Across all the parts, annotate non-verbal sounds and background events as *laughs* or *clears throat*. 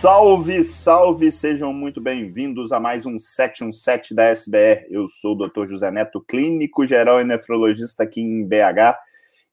Salve, salve, sejam muito bem-vindos a mais um 717 da SBR. Eu sou o Dr. José Neto, clínico geral e nefrologista aqui em BH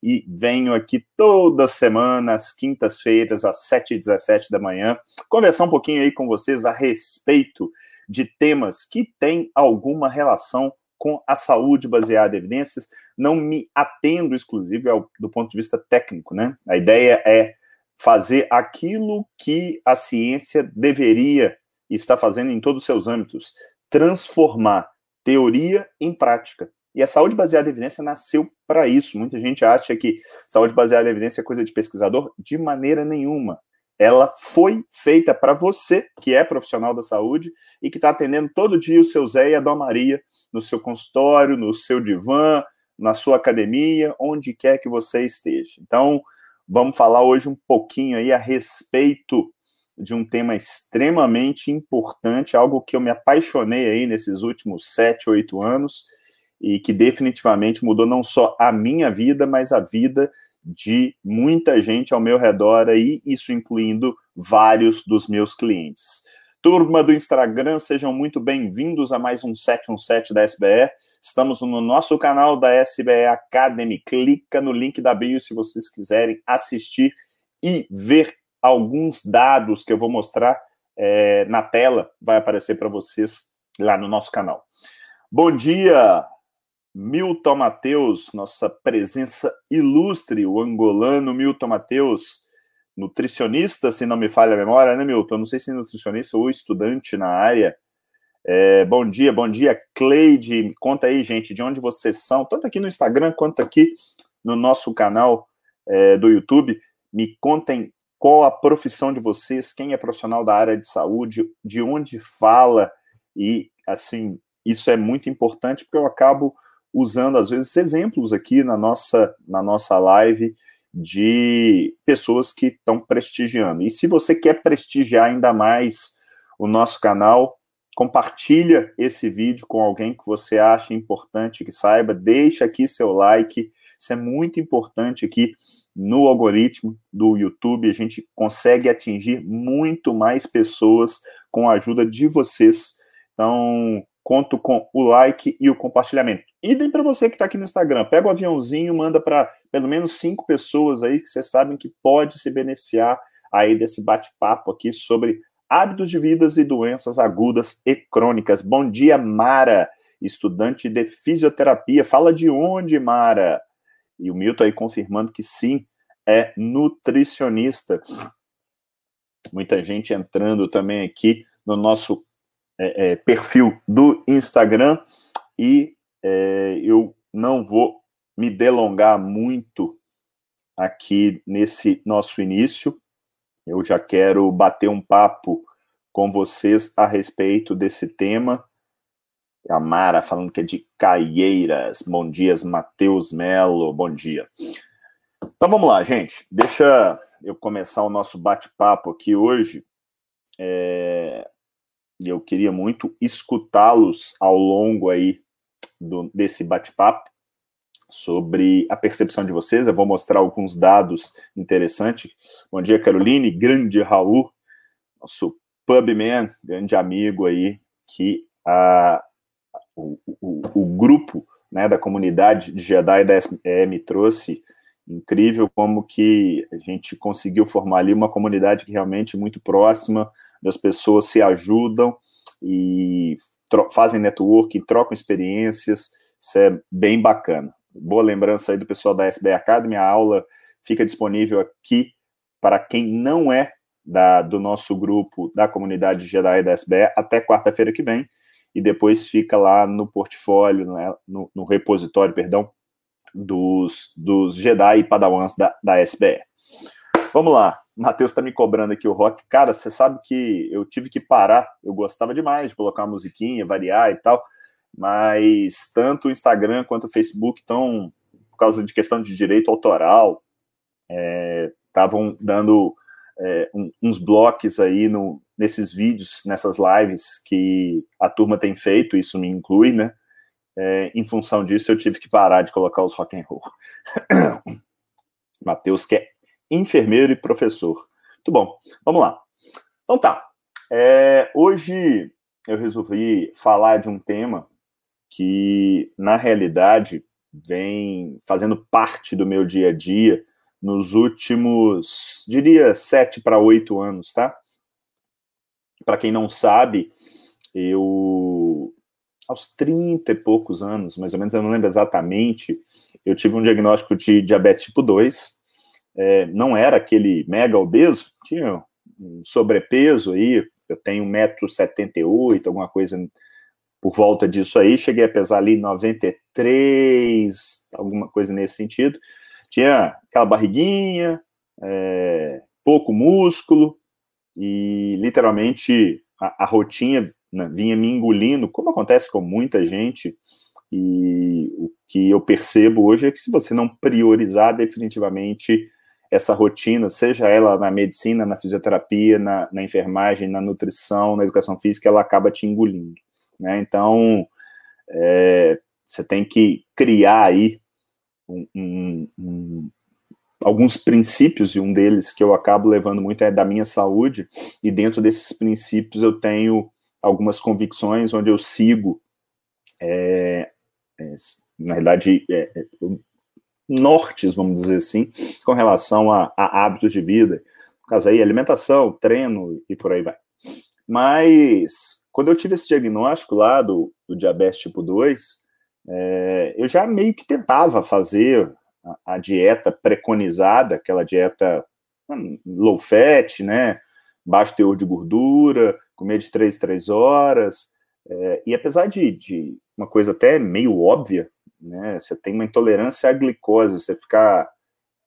e venho aqui toda semana, às quintas-feiras, às 7h17 da manhã, conversar um pouquinho aí com vocês a respeito de temas que têm alguma relação com a saúde baseada em evidências, não me atendo exclusivo ao, do ponto de vista técnico, né? A ideia é fazer aquilo que a ciência deveria estar fazendo em todos os seus âmbitos, transformar teoria em prática. E a saúde baseada em evidência nasceu para isso. Muita gente acha que saúde baseada em evidência é coisa de pesquisador. De maneira nenhuma. Ela foi feita para você, que é profissional da saúde e que está atendendo todo dia o seu Zé e a Dona Maria no seu consultório, no seu divã, na sua academia, onde quer que você esteja. Então, vamos falar hoje um pouquinho aí a respeito de um tema extremamente importante, algo que eu me apaixonei aí nesses últimos sete, oito anos e que definitivamente mudou não só a minha vida, mas a vida de muita gente ao meu redor aí, isso incluindo vários dos meus clientes. Turma do Instagram, sejam muito bem-vindos a mais um 717 da SBE. Estamos no nosso canal da SBE Academy. Clica no link da bio se vocês quiserem assistir e ver alguns dados que eu vou mostrar é, na tela. Vai aparecer para vocês lá no nosso canal. Bom dia, Milton Mateus, nossa presença ilustre, o angolano Milton Mateus, nutricionista, se não me falha a memória, né, Milton? Não sei se é nutricionista ou estudante na área. É, bom dia, bom dia, Cleide. Conta aí, gente, de onde vocês são, tanto aqui no Instagram quanto aqui no nosso canal é, do YouTube. Me contem qual a profissão de vocês, quem é profissional da área de saúde, de onde fala, e assim, isso é muito importante porque eu acabo usando, às vezes, exemplos aqui na nossa, na nossa live de pessoas que estão prestigiando. E se você quer prestigiar ainda mais o nosso canal, compartilha esse vídeo com alguém que você acha importante que saiba, deixa aqui seu like, isso é muito importante aqui no algoritmo do YouTube, a gente consegue atingir muito mais pessoas com a ajuda de vocês. Então, conto com o like e o compartilhamento. Idem para você que está aqui no Instagram. Pega o aviãozinho, manda para pelo menos cinco pessoas aí que vocês sabem que pode se beneficiar aí desse bate-papo aqui sobre hábitos de vidas e doenças agudas e crônicas. Bom dia, Mara, estudante de fisioterapia. Fala de onde, Mara? E o Milton aí confirmando que sim, é nutricionista. Muita gente entrando também aqui no nosso é, é, perfil do Instagram e é, eu não vou me delongar muito aqui nesse nosso início. Eu já quero bater um papo com vocês a respeito desse tema. A Mara falando que é de Caieiras. Bom dia, Matheus Melo. Bom dia. Então vamos lá, gente. Deixa eu começar o nosso bate-papo aqui hoje. É, eu queria muito escutá-los ao longo aí do, desse bate-papo sobre a percepção de vocês. Eu vou mostrar alguns dados interessantes. Bom dia, Caroline, grande Raul, nosso pubman, grande amigo aí, que a, o, o, o grupo né, da comunidade de Jedi da SM trouxe incrível como que a gente conseguiu formar ali uma comunidade que realmente é muito próxima, as pessoas se ajudam e fazem networking, trocam experiências, isso é bem bacana. Boa lembrança aí do pessoal da SB Academy, a aula fica disponível aqui para quem não é da, do nosso grupo da comunidade Jedi da SBE até quarta-feira que vem, e depois fica lá no portfólio, né, no, no, repositório, perdão, dos, dos Jedi e Padawans da, da SBE. Vamos lá, Matheus está me cobrando aqui o rock. Cara, você sabe que eu tive que parar. Eu gostava demais de colocar uma musiquinha, variar e tal, mas tanto o Instagram quanto o Facebook estão, por causa de questão de direito autoral, estavam é, dando é, um, uns blocos aí no, nesses vídeos, nessas lives que a turma tem feito, isso me inclui, né? É, em função disso, eu tive que parar de colocar os rock and roll. *coughs* Matheus, que é enfermeiro e professor. Muito bom. Vamos lá. Então tá. É, hoje eu resolvi falar de um tema que, na realidade, vem fazendo parte do meu dia a dia nos últimos, diria, sete para oito anos, tá? Para quem não sabe, eu, aos 30 e poucos anos, mais ou menos, eu não lembro exatamente, eu tive um diagnóstico de diabetes tipo 2. É, não era aquele mega obeso, tinha um sobrepeso aí, eu tenho 1,78m, alguma coisa por volta disso aí, cheguei a pesar ali 93, alguma coisa nesse sentido. Tinha aquela barriguinha, é, pouco músculo, e literalmente a, a rotina né, vinha me engolindo, como acontece com muita gente, e o que eu percebo hoje é que se você não priorizar definitivamente essa rotina, seja ela na medicina, na fisioterapia, na, na enfermagem, na nutrição, na educação física, ela acaba te engolindo. Né? Então, é, você tem que criar aí um, um, um, alguns princípios, e um deles que eu acabo levando muito é da minha saúde, e dentro desses princípios eu tenho algumas convicções onde eu sigo, é, é, na verdade, é, é, nortes, vamos dizer assim, com relação a, a hábitos de vida, no caso aí, alimentação, treino e por aí vai. Mas, quando eu tive esse diagnóstico lá do, do diabetes tipo 2, é, eu já meio que tentava fazer a, a, dieta preconizada, aquela dieta hum, low fat, né, baixo teor de gordura, comer de 3 3 horas, é, e apesar de, de uma coisa até meio óbvia, né? Você tem uma intolerância à glicose, você ficar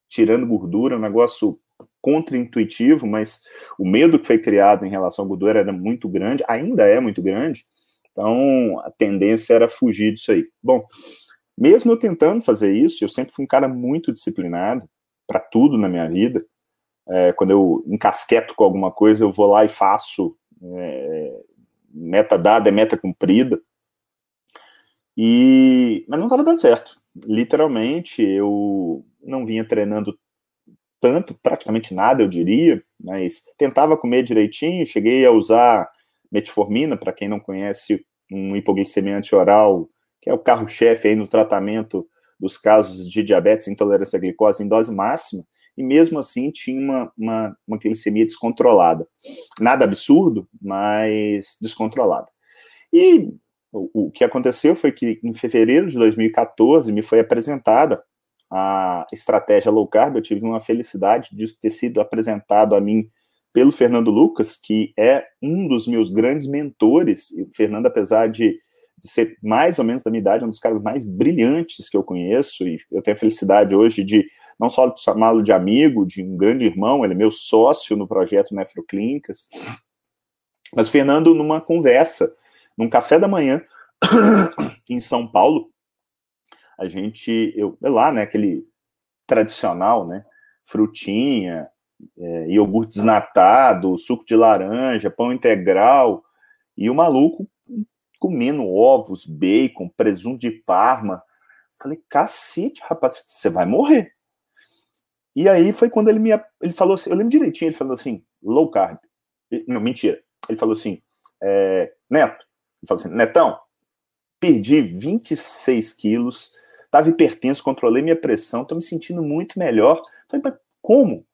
tirando gordura, é um negócio contra-intuitivo, mas o medo que foi criado em relação à gordura era muito grande, ainda é muito grande, então a tendência era fugir disso aí. Bom, mesmo eu tentando fazer isso, eu sempre fui um cara muito disciplinado para tudo na minha vida. É, quando eu encasqueto com alguma coisa, eu vou lá e faço. É, meta dada é meta cumprida. E mas não estava dando certo. Literalmente, eu não vinha treinando tanto, praticamente nada, eu diria, mas tentava comer direitinho, cheguei a usar metformina, para quem não conhece, um hipoglicemiante oral, que é o carro-chefe aí no tratamento dos casos de diabetes intolerância à glicose em dose máxima, e mesmo assim tinha uma, uma, uma glicemia descontrolada. Nada absurdo, mas descontrolada. E o, o que aconteceu foi que em fevereiro de 2014 me foi apresentada a estratégia low carb. Eu tive uma felicidade de ter sido apresentado a mim pelo Fernando Lucas, que é um dos meus grandes mentores. E o Fernando, apesar de, de ser mais ou menos da minha idade, é um dos caras mais brilhantes que eu conheço. E eu tenho a felicidade hoje de não só chamá-lo de amigo, de um grande irmão, ele é meu sócio no projeto Nefroclínicas. Mas o Fernando, numa conversa num café da manhã *coughs* em São Paulo, a gente, eu, lá, né, aquele tradicional, né, frutinha, é, iogurte desnatado, suco de laranja, pão integral, e o maluco comendo ovos, bacon, presunto de parma. Falei, cacete, rapaz, você vai morrer. E aí foi quando ele me ele falou assim, eu lembro direitinho, ele falou assim, low carb. Não, mentira. Ele falou assim, é, Neto, ele falou assim: Netão, perdi 26 quilos, estava hipertenso, controlei minha pressão, estou me sentindo muito melhor. Falei, mas como?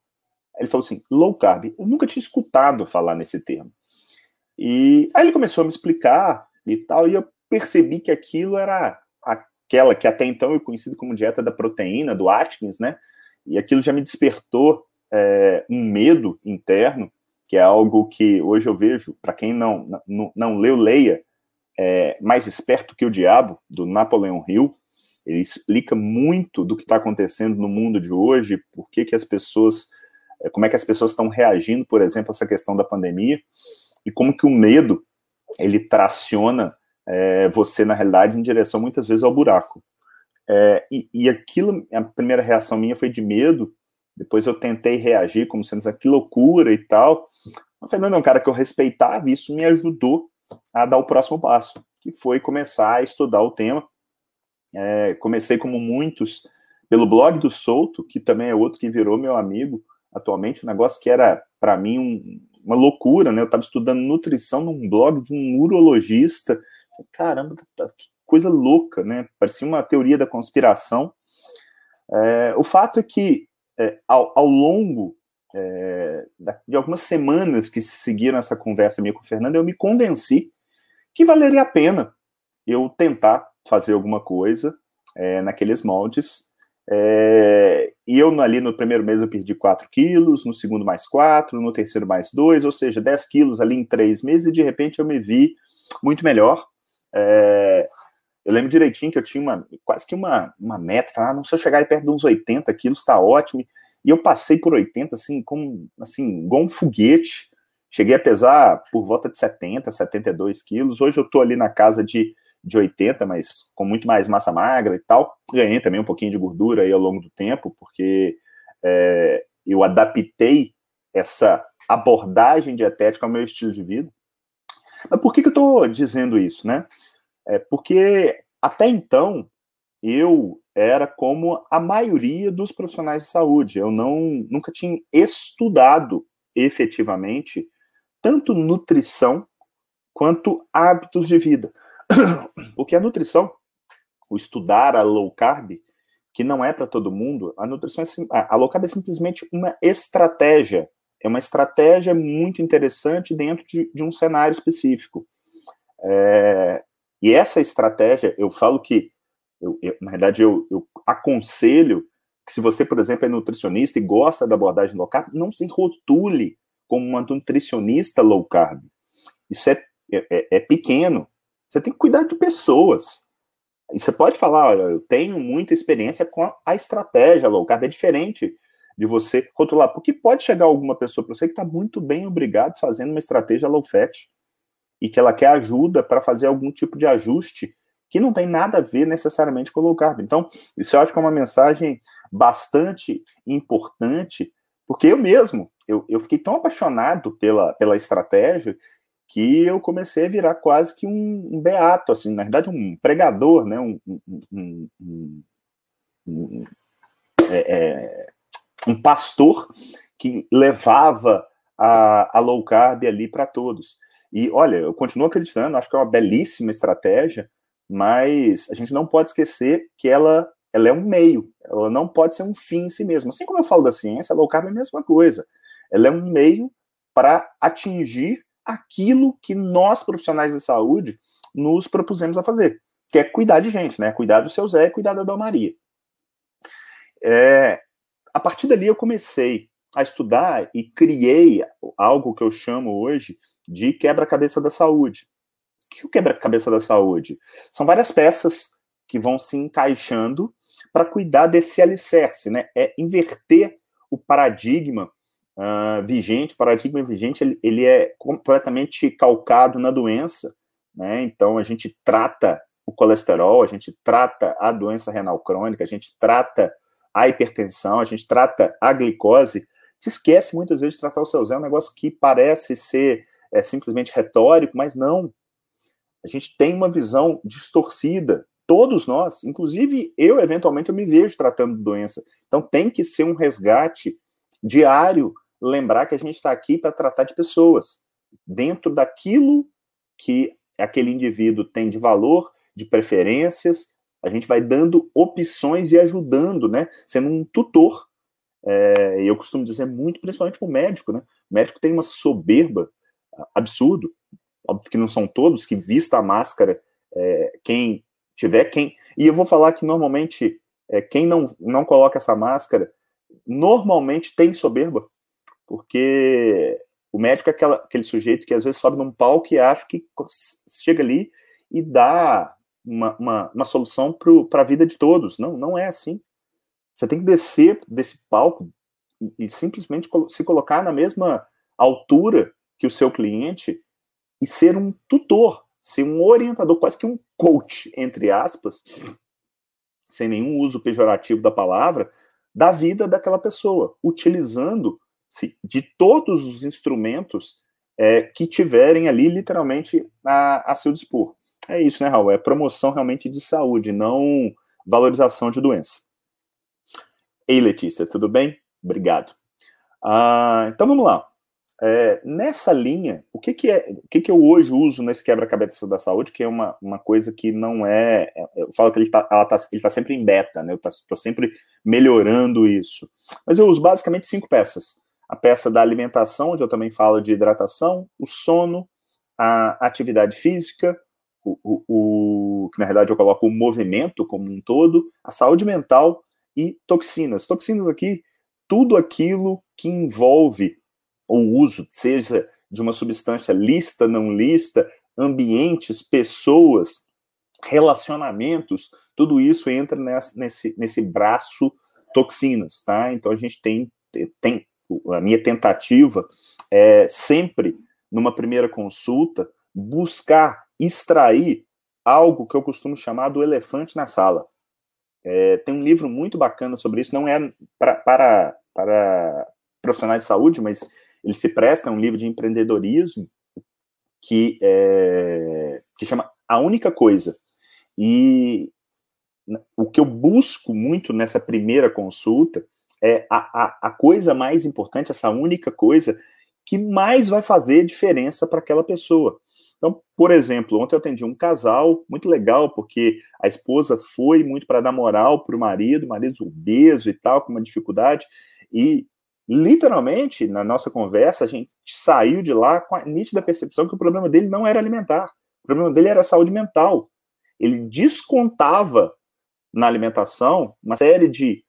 Ele falou assim: low carb. Eu nunca tinha escutado falar nesse termo. E aí ele começou a me explicar e tal, e eu percebi que aquilo era aquela que até então eu conheci como dieta da proteína, do Atkins, né? E aquilo já me despertou é, um medo interno, que é algo que hoje eu vejo, para quem não, não, não leu, leia, é, Mais Esperto que o Diabo, do Napoleão Hill. Ele explica muito do que está acontecendo no mundo de hoje, por que, que as pessoas, é, como é que as pessoas estão reagindo, por exemplo, a essa questão da pandemia, e como que o medo, ele traciona é, você, na realidade, em direção, muitas vezes, ao buraco. É, e, e aquilo, a primeira reação minha foi de medo, depois eu tentei reagir como sendo assim, que loucura e tal. O Fernando é um cara que eu respeitava, e isso me ajudou a dar o próximo passo, que foi começar a estudar o tema. É, comecei, como muitos, pelo blog do Souto, que também é outro que virou meu amigo atualmente, um negócio que era, para mim, um, uma loucura, né? Eu estava estudando nutrição num blog de um urologista. Caramba, tá, que coisa louca, né? Parecia uma teoria da conspiração. É, o fato é que, é, ao, ao, longo é, de algumas semanas que seguiram essa conversa minha com o Fernando, eu me convenci que valeria a pena eu tentar fazer alguma coisa é, naqueles moldes. É, e eu ali no primeiro mês eu perdi 4 quilos, no segundo mais 4, no terceiro mais 2, ou seja, 10 quilos ali em 3 meses, e de repente eu me vi muito melhor. É, eu lembro direitinho que eu tinha uma, quase que uma, uma meta, falar, ah, não, se eu chegar aí perto de uns 80 quilos, tá ótimo. E eu passei por 80, assim, como, assim, igual um foguete. Cheguei a pesar por volta de 70, 72 quilos. Hoje eu tô ali na casa de de 80, mas com muito mais massa magra e tal. Ganhei também um pouquinho de gordura aí ao longo do tempo, porque é, eu adaptei essa abordagem dietética ao meu estilo de vida. Mas por que, que eu estou dizendo isso, né? É porque até então eu era como a maioria dos profissionais de saúde. Eu não nunca tinha estudado efetivamente tanto nutrição quanto hábitos de vida. Porque a nutrição, o estudar a low carb, que não é para todo mundo, a nutrição é, a low carb é simplesmente uma estratégia. É uma estratégia muito interessante dentro de, de um cenário específico. É, e essa estratégia, eu falo que, eu, eu, na verdade, eu, eu aconselho que se você, por exemplo, é nutricionista e gosta da abordagem low carb, não se rotule como uma nutricionista low carb. Isso é, é, é pequeno. Você tem que cuidar de pessoas. E você pode falar, olha, eu tenho muita experiência com a, estratégia low carb, é diferente de você rotular, porque pode chegar alguma pessoa para você que está muito bem obrigado fazendo uma estratégia low fat e que ela quer ajuda para fazer algum tipo de ajuste que não tem nada a ver necessariamente com low carb. Então, isso eu acho que é uma mensagem bastante importante, porque eu mesmo, eu, eu fiquei tão apaixonado pela, pela estratégia que eu comecei a virar quase que um, um beato, assim, na verdade um pregador, né, um, um, um é, é, um pastor que levava a, a low carb ali para todos. E olha, eu continuo acreditando, acho que é uma belíssima estratégia, mas a gente não pode esquecer que ela, ela é um meio, ela não pode ser um fim em si mesma. Assim como eu falo da ciência, a low carb é a mesma coisa. Ela é um meio para atingir aquilo que nós, profissionais de saúde, nos propusemos a fazer, que é cuidar de gente, né? Cuidar do seu Zé, cuidar da Dona Maria. É, a partir dali eu comecei a estudar e criei algo que eu chamo hoje de quebra-cabeça da saúde. O que é o quebra-cabeça da saúde? São várias peças que vão se encaixando para cuidar desse alicerce, né? É inverter o paradigma uh, vigente, o paradigma vigente, ele, ele, é completamente calcado na doença, né? Então a gente trata o colesterol, a gente trata a doença renal crônica, a gente trata a hipertensão, a gente trata a glicose, se esquece muitas vezes de tratar o seu Zé, é um negócio que parece ser é, simplesmente retórico, mas não. A gente tem uma visão distorcida, todos nós, inclusive eu, eventualmente, eu me vejo tratando doença. Então tem que ser um resgate diário lembrar que a gente está aqui para tratar de pessoas, dentro daquilo que aquele indivíduo tem de valor, de preferências, a gente vai dando opções e ajudando, né? Sendo um tutor. É, eu costumo dizer muito, principalmente para o médico, né? O médico tem uma soberba absurdo. Óbvio que não são todos que vista a máscara, é, quem tiver quem. E eu vou falar que normalmente é, quem não, não coloca essa máscara normalmente tem soberba porque o médico é aquela, aquele sujeito que às vezes sobe num palco e acha que chega ali e dá uma, uma, uma solução para a vida de todos. Não, não é assim. Você tem que descer desse palco e, e simplesmente se colocar na mesma altura que o seu cliente e ser um tutor, ser um orientador, quase que um coach, entre aspas, sem nenhum uso pejorativo da palavra, da vida daquela pessoa, utilizando de todos os instrumentos é, que tiverem ali literalmente a, a seu dispor. É isso, né, Raul? É promoção realmente de saúde, não valorização de doença. Ei, Letícia, tudo bem? Obrigado. Ah, então vamos lá. é, nessa linha, o que, que é, o que, que eu hoje uso nesse quebra-cabeça da saúde, que é uma, uma coisa que não é, é eu falo que ele está tá, ele tá sempre em beta, né? Eu estou sempre melhorando isso. Mas eu uso basicamente cinco peças. A peça da alimentação, onde eu também falo de hidratação, o sono, a atividade física, o, o, o que na verdade eu coloco o movimento como um todo, a saúde mental e toxinas. Toxinas aqui, tudo aquilo que envolve o uso, seja de uma substância lista, não lista, ambientes, pessoas, relacionamentos, tudo isso entra nessa, nesse, nesse braço toxinas, tá? Então a gente tem, tem a minha tentativa é sempre, numa primeira consulta, buscar extrair algo que eu costumo chamar do elefante na sala. É, tem um livro muito bacana sobre isso, não é pra, para, para profissionais de saúde, mas ele se presta, é um livro de empreendedorismo que, é, que chama A Única Coisa. E o que eu busco muito nessa primeira consulta é a, a, a coisa mais importante, essa única coisa que mais vai fazer diferença para aquela pessoa. Então, por exemplo, ontem eu atendi um casal muito legal, porque a esposa foi muito para dar moral para o marido, o marido obeso e tal, com uma dificuldade, e literalmente, na nossa conversa, a gente saiu de lá com a nítida percepção que o problema dele não era alimentar, o problema dele era saúde mental. Ele descontava na alimentação uma série de,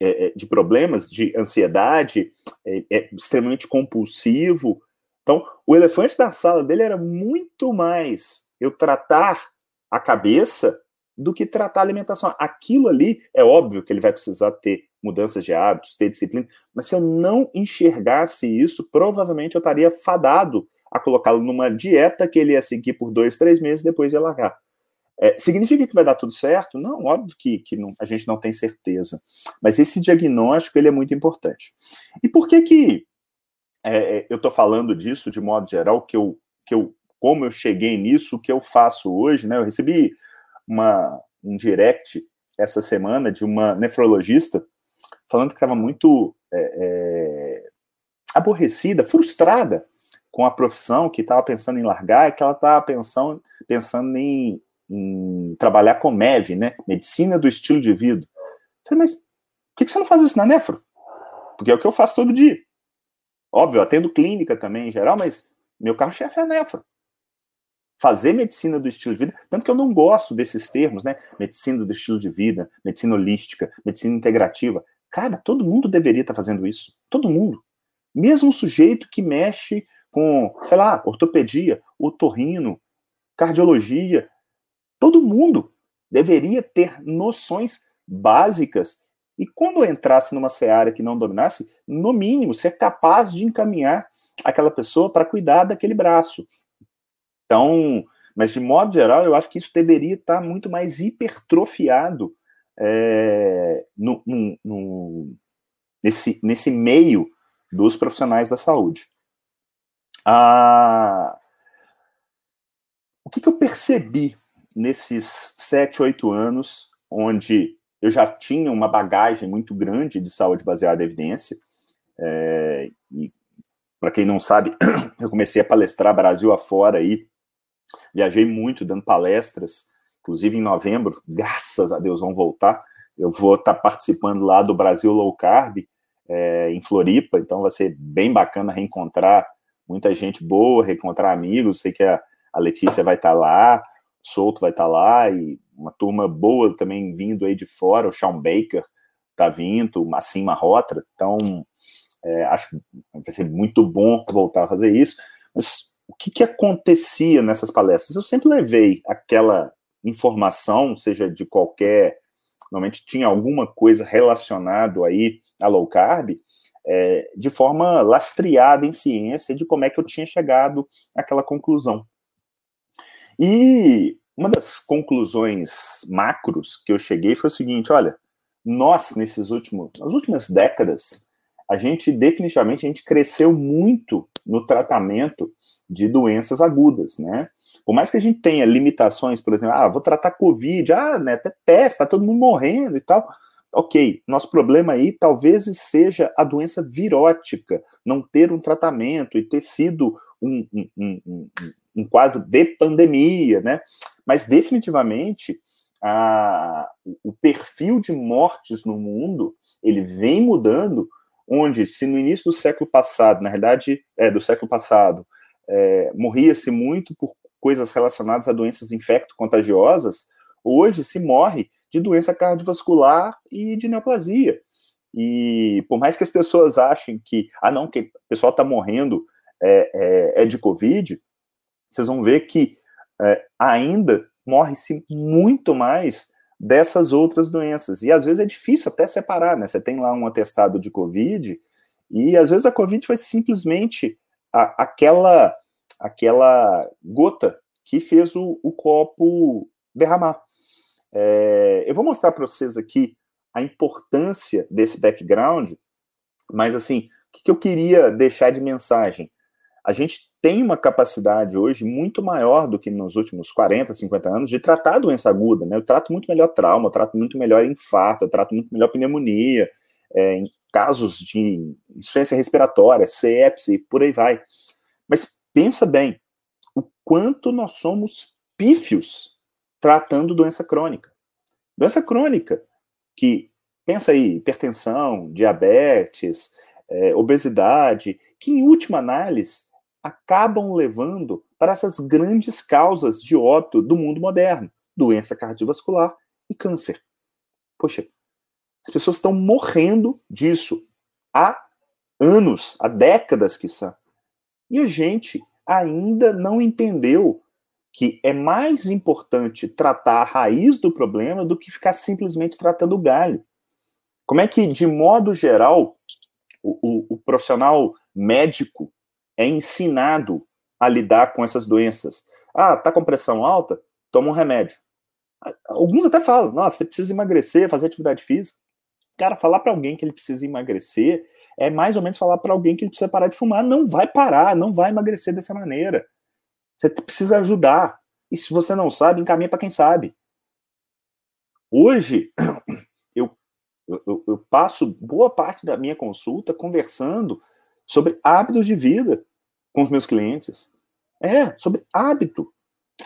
é, é de problemas de ansiedade, é, é, extremamente compulsivo. Então, o elefante da sala dele era muito mais eu tratar a cabeça do que tratar a alimentação. Aquilo ali, é óbvio que ele vai precisar ter mudanças de hábitos, ter disciplina, mas se eu não enxergasse isso, provavelmente eu estaria fadado a colocá-lo numa dieta que ele ia seguir por dois, três meses depois ia largar. É, significa que vai dar tudo certo? Não, óbvio que, que não, a gente não tem certeza. Mas esse diagnóstico ele é muito importante. E por que que é, é eu estou falando disso de modo geral, que eu, que eu, como eu cheguei nisso, o que eu faço hoje, né? Eu recebi uma, um direct essa semana de uma nefrologista falando que estava muito é, é, aborrecida, frustrada com a profissão, que estava pensando em largar, que ela estava pensando, pensando em, em, trabalhar com MEV, né? Medicina do estilo de vida. Eu falei, mas por que você não faz isso na nefro? Porque é o que eu faço todo dia. Óbvio, eu atendo clínica também em geral, mas meu carro-chefe é a nefro fazer medicina do estilo de vida, tanto que eu não gosto desses termos, né? Medicina do estilo de vida, medicina holística, medicina integrativa. Cara, todo mundo deveria estar fazendo isso. Todo mundo. Mesmo sujeito que mexe com, sei lá, ortopedia, otorrino, cardiologia, todo mundo deveria ter noções básicas e quando entrasse numa seara que não dominasse, no mínimo ser capaz de encaminhar aquela pessoa para cuidar daquele braço, então, mas de modo geral, eu acho que isso deveria estar muito mais hipertrofiado é, no, no, no, nesse, nesse meio dos profissionais da saúde. Ah, o que, que eu percebi nesses sete, oito anos, onde eu já tinha uma bagagem muito grande de saúde baseada em evidência, é, e para quem não sabe, *clears throat* eu comecei a palestrar Brasil afora aí Viajei muito dando palestras, inclusive em novembro, graças a Deus vão voltar. Eu vou estar tá participando lá do Brasil Low Carb, é, em Floripa, então vai ser bem bacana reencontrar muita gente boa, reencontrar amigos. Sei que a, a Letícia vai estar tá lá, Souto vai estar tá lá, e uma turma boa também vindo aí de fora, o Sean Baker tá vindo, o Massim Rotra, então é, acho que vai ser muito bom voltar a fazer isso. Mas o que, que acontecia nessas palestras? Eu sempre levei aquela informação, seja de qualquer, normalmente tinha alguma coisa relacionado aí a low carb, é, de forma lastreada em ciência de como é que eu tinha chegado àquela conclusão. E uma das conclusões macros que eu cheguei foi o seguinte: olha, nós nesses últimos, nas últimas décadas, a gente definitivamente a gente cresceu muito no tratamento de doenças agudas, né? Por mais que a gente tenha limitações, por exemplo, ah, vou tratar Covid, ah, né, até peste, tá todo mundo morrendo e tal, ok, nosso problema aí talvez seja a doença virótica, não ter um tratamento e ter sido um, um, um, um quadro de pandemia, né? Mas definitivamente a, o perfil de mortes no mundo ele vem mudando, onde se no início do século passado, na verdade, é do século passado, é, morria-se muito por coisas relacionadas a doenças infecto-contagiosas, hoje se morre de doença cardiovascular e de neoplasia. E por mais que as pessoas achem que, ah, não, que o pessoal está morrendo é, é, é, de Covid, vocês vão ver que é, ainda morre-se muito mais dessas outras doenças. E às vezes é difícil até separar, né? Você tem lá um atestado de Covid, e às vezes a Covid foi simplesmente a, aquela, aquela gota que fez o, o copo derramar. É, eu vou mostrar para vocês aqui a importância desse background, mas assim, o que, que eu queria deixar de mensagem? A gente tem uma capacidade hoje muito maior do que nos últimos 40, 50 anos de tratar doença aguda, né? Eu trato muito melhor trauma, eu trato muito melhor infarto, eu trato muito melhor pneumonia, é, em casos de insuficiência respiratória, sepse, por aí vai. Mas pensa bem, o quanto nós somos pífios tratando doença crônica. Doença crônica, que, pensa aí, hipertensão, diabetes, é, obesidade, que em última análise acabam levando para essas grandes causas de óbito do mundo moderno: doença cardiovascular e câncer. Poxa, as pessoas estão morrendo disso há anos, há décadas que são. E a gente ainda não entendeu que é mais importante tratar a raiz do problema do que ficar simplesmente tratando o galho. Como é que, de modo geral, o, o, o profissional médico é ensinado a lidar com essas doenças? Ah, tá com pressão alta? Toma um remédio. Alguns até falam, nossa, você precisa emagrecer, fazer atividade física. Cara, falar para alguém que ele precisa emagrecer é mais ou menos falar para alguém que ele precisa parar de fumar. Não vai parar, não vai emagrecer dessa maneira. Você precisa ajudar. E se você não sabe, encaminha para quem sabe. Hoje, *clears throat* eu, eu, eu, passo boa parte da minha consulta conversando sobre hábitos de vida com os meus clientes. É, sobre hábito.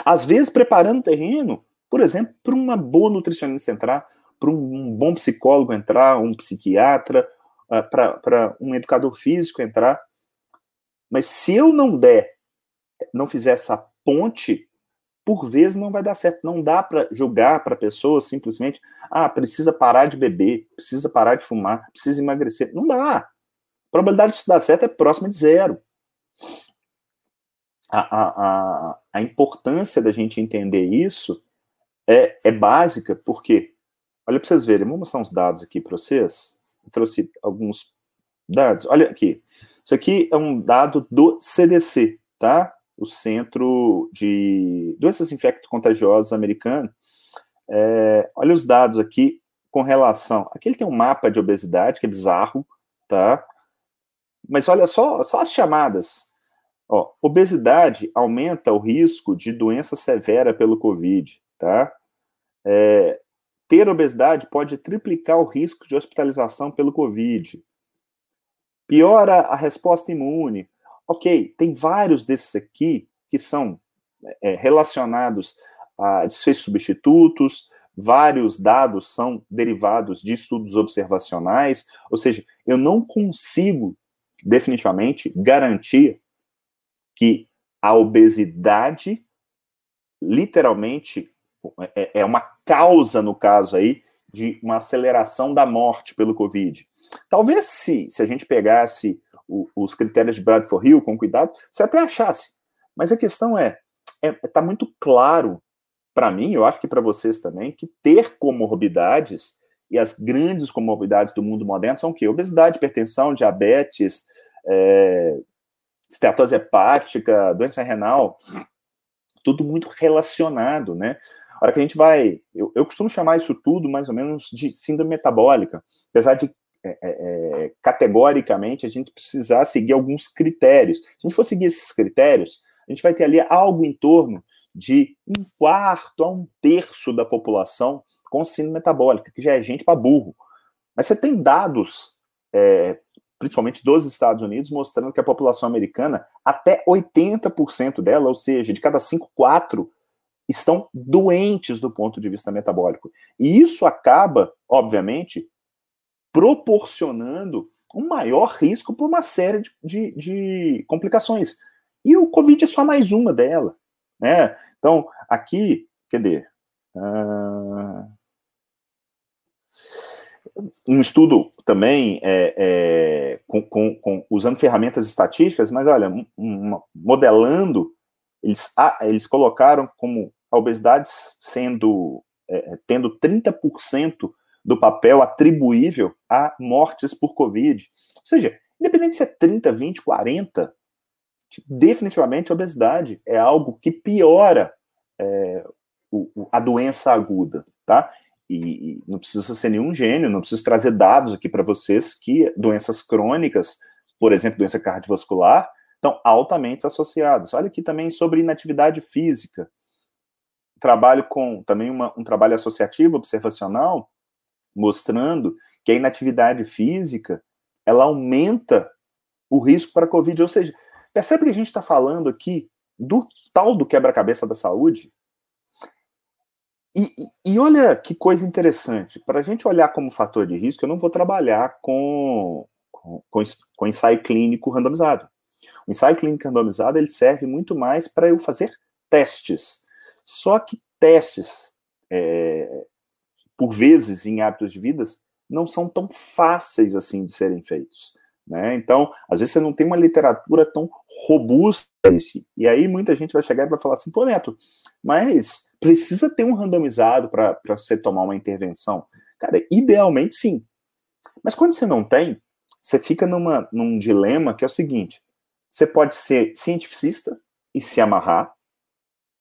Às vezes, preparando terreno, por exemplo, para uma boa nutricionista entrar, para um, bom psicólogo entrar, um psiquiatra, uh, para um educador físico entrar. Mas se eu não der não fizer essa ponte, por vezes não vai dar certo. Não dá para julgar para a pessoa simplesmente, ah, precisa parar de beber, precisa parar de fumar, precisa emagrecer. Não dá. Probabilidade disso dar certo é próxima de zero. A, a, a, a importância da gente entender isso é, é básica, porque, olha para vocês verem, vou mostrar uns dados aqui para vocês. Eu trouxe alguns dados. Olha aqui. Isso aqui é um dado do CDC, tá? o Centro de Doenças Infecto-Contagiosas americano. É, olha os dados aqui com relação. Aqui ele tem um mapa de obesidade, que é bizarro, tá? Mas olha só, só as chamadas. Ó, obesidade aumenta o risco de doença severa pelo Covid, tá? É, ter obesidade pode triplicar o risco de hospitalização pelo Covid. Piora a resposta imune. Ok, tem vários desses aqui que são é, relacionados a desfechos substitutos, vários dados são derivados de estudos observacionais, ou seja, eu não consigo definitivamente garantir que a obesidade literalmente é, é uma causa, no caso aí, de uma aceleração da morte pelo Covid. Talvez se, se a gente pegasse o, os critérios de Bradford Hill com cuidado, você até achasse. Mas a questão é, está é, tá muito claro para mim, eu acho que para vocês também, que ter comorbidades e as grandes comorbidades do mundo moderno são o quê? Obesidade, hipertensão, diabetes, é, esteatose hepática, doença renal, tudo muito relacionado, né? A hora que a gente vai, eu, eu costumo chamar isso tudo mais ou menos de síndrome metabólica, apesar de é, é, é, categoricamente a gente precisar seguir alguns critérios. Se a gente for seguir esses critérios, a gente vai ter ali algo em torno de um quarto a um terço da população com síndrome metabólica, que já é gente para burro. Mas você tem dados, é, principalmente dos Estados Unidos, mostrando que a população americana, até 80% dela, ou seja, de cada 5, 4 estão doentes do ponto de vista metabólico. E isso acaba, obviamente, proporcionando um maior risco por uma série de, de, de complicações. E o Covid é só mais uma dela. Né? Então, aqui, dizer, uh, um estudo também é, é, com, com, com, usando ferramentas estatísticas, mas olha, modelando, eles, ah, eles colocaram como a obesidade sendo é, tendo 30% do papel atribuível a mortes por Covid. Ou seja, independente se é 30, 20, 40, definitivamente a obesidade é algo que piora é, o, a doença aguda, tá? E, e, não precisa ser nenhum gênio, não preciso trazer dados aqui para vocês que doenças crônicas, por exemplo, doença cardiovascular, estão altamente associadas. Olha aqui também sobre inatividade física. Trabalho com também uma, um trabalho associativo, observacional, mostrando que a inatividade física ela aumenta o risco para a Covid. Ou seja, percebe que a gente está falando aqui do tal do quebra-cabeça da saúde? E, e, e, olha que coisa interessante. Para a gente olhar como fator de risco, eu não vou trabalhar com, com, com ensaio clínico randomizado. O ensaio clínico randomizado ele serve muito mais para eu fazer testes. Só que testes é, por vezes, em hábitos de vidas, não são tão fáceis assim de serem feitos. Né? Então, às vezes você não tem uma literatura tão robusta. E aí muita gente vai chegar e vai falar assim, pô, Neto, mas precisa ter um randomizado para você tomar uma intervenção? Cara, idealmente sim. Mas quando você não tem, você fica numa, num dilema que é o seguinte: você pode ser cientificista e se amarrar,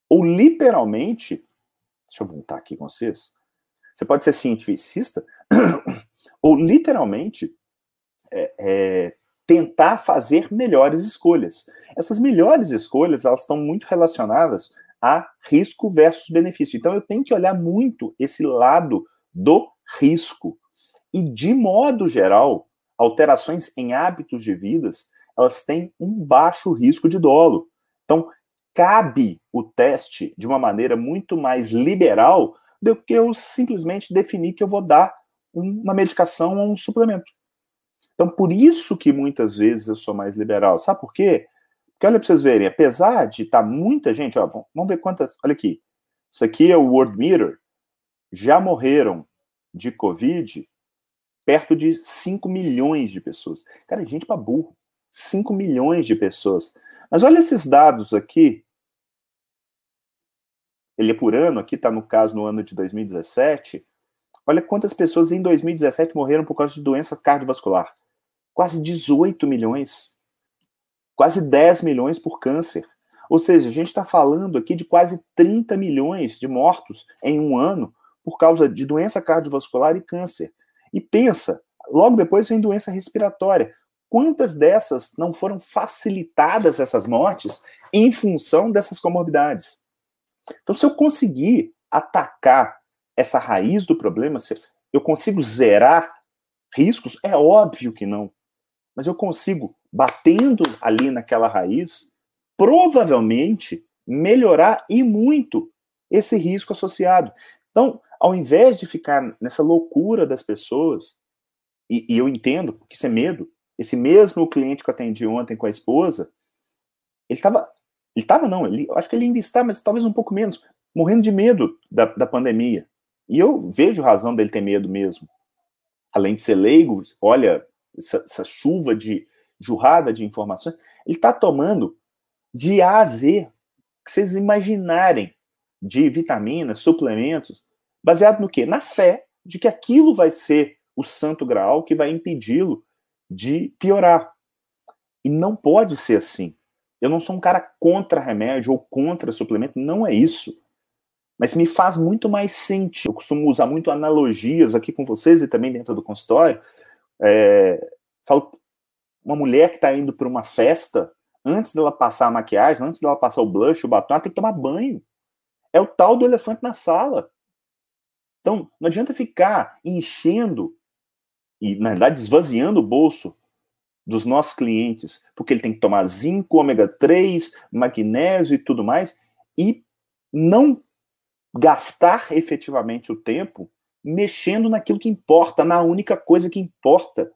ou literalmente, deixa eu voltar aqui com vocês, você pode ser cientificista *coughs* ou literalmente é, é, tentar fazer melhores escolhas. Essas melhores escolhas elas estão muito relacionadas a risco versus benefício. Então eu tenho que olhar muito esse lado do risco. E de modo geral, alterações em hábitos de vidas, elas têm um baixo risco de dolo. Então, cabe o teste de uma maneira muito mais liberal do que eu simplesmente definir que eu vou dar uma medicação ou um suplemento. Então, por isso que muitas vezes eu sou mais liberal. Sabe por quê? Porque olha para vocês verem, apesar de estar tá muita gente, ó, vamos ver quantas. Olha aqui. Isso aqui é o World Meter. Já morreram de Covid perto de 5 milhões de pessoas. Cara, gente para burro. 5 milhões de pessoas. Mas olha esses dados aqui ele é por ano, aqui está no caso no ano de 2017. Olha quantas pessoas em 2017 morreram por causa de doença cardiovascular. Quase 18 milhões. Quase 10 milhões por câncer. Ou seja, a gente está falando aqui de quase 30 milhões de mortos em um ano por causa de doença cardiovascular e câncer. E pensa, logo depois vem doença respiratória. Quantas dessas não foram facilitadas essas mortes em função dessas comorbidades? Então, se eu conseguir atacar essa raiz do problema, se eu consigo zerar riscos, é óbvio que não. Mas eu consigo, batendo ali naquela raiz, provavelmente melhorar e muito esse risco associado. Então, ao invés de ficar nessa loucura das pessoas, e, e eu entendo que isso é medo, esse mesmo cliente que eu atendi ontem com a esposa, ele estava ele estava, não, ele, eu acho que ele ainda está, mas talvez um pouco menos, morrendo de medo da, da pandemia. E eu vejo razão dele ter medo mesmo. Além de ser leigo, olha, essa, essa chuva de jurrada de informações, ele está tomando de A a Z, que vocês imaginarem, de vitaminas, suplementos, baseado no quê? Na fé de que aquilo vai ser o santo graal que vai impedi-lo de piorar. E não pode ser assim. Eu não sou um cara contra remédio ou contra suplemento, não é isso. Mas me faz muito mais sentido. Eu costumo usar muito analogias aqui com vocês e também dentro do consultório. É, falo, uma mulher que está indo para uma festa, antes dela passar a maquiagem, antes dela passar o blush, o batom, ela tem que tomar banho. É o tal do elefante na sala. Então, não adianta ficar enchendo e na verdade esvaziando o bolso dos nossos clientes, porque ele tem que tomar zinco, ômega 3, magnésio e tudo mais, e não gastar efetivamente o tempo mexendo naquilo que importa, na única coisa que importa,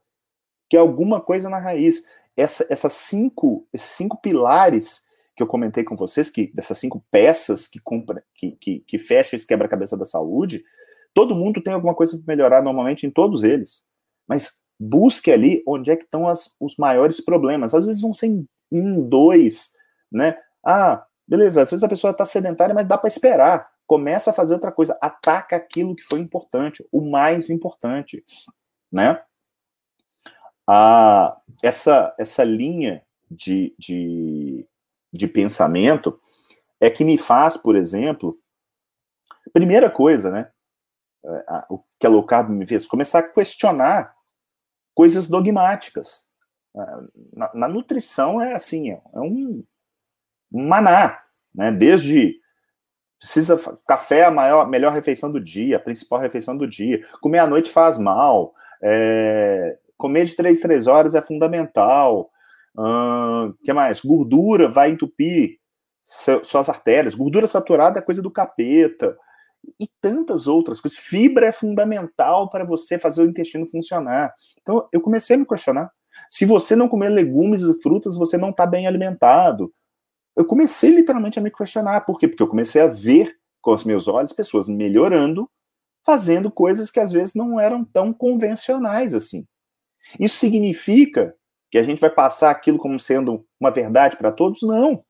que é alguma coisa na raiz. Essa, essas cinco, esses cinco pilares que eu comentei com vocês, que dessas cinco peças que, compra, que, que, que fecha esse quebra-cabeça da saúde, todo mundo tem alguma coisa para melhorar normalmente em todos eles. Mas busque ali onde é que estão as, os maiores problemas. Às vezes vão ser em um, dois, né? Ah, beleza, às vezes a pessoa está sedentária, mas dá para esperar. Começa a fazer outra coisa, ataca aquilo que foi importante, o mais importante, né? Ah, essa, essa linha de, de, de pensamento é que me faz, por exemplo, primeira coisa, né? É, o que a low carb me fez, começar a questionar coisas dogmáticas. Na, na nutrição é assim, é, é um, maná, né? Desde precisa café é a maior, melhor refeição do dia, a principal refeição do dia. Comer à noite faz mal. É, comer de três três horas é fundamental. Uh, que mais? Gordura vai entupir suas artérias. Gordura saturada é coisa do capeta. E tantas outras coisas. Fibra é fundamental para você fazer o intestino funcionar. Então, eu comecei a me questionar. Se você não comer legumes e frutas, você não está bem alimentado. Eu comecei literalmente a me questionar. Por quê? Porque eu comecei a ver com os meus olhos pessoas melhorando, fazendo coisas que às vezes não eram tão convencionais assim. Isso significa que a gente vai passar aquilo como sendo uma verdade para todos? Não.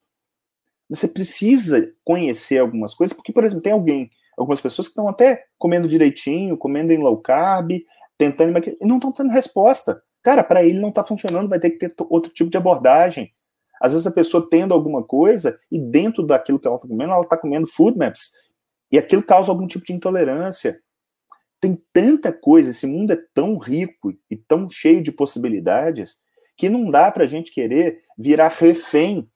Você precisa conhecer algumas coisas, porque, por exemplo, tem alguém algumas pessoas que estão até comendo direitinho, comendo em low carb, tentando e não estão tendo resposta. Cara, para ele não está funcionando, vai ter que ter outro tipo de abordagem. Às vezes a pessoa tendo alguma coisa e dentro daquilo que ela está comendo, ela está comendo food maps e aquilo causa algum tipo de intolerância. Tem tanta coisa, esse mundo é tão rico e tão cheio de possibilidades que não dá para a gente querer virar refém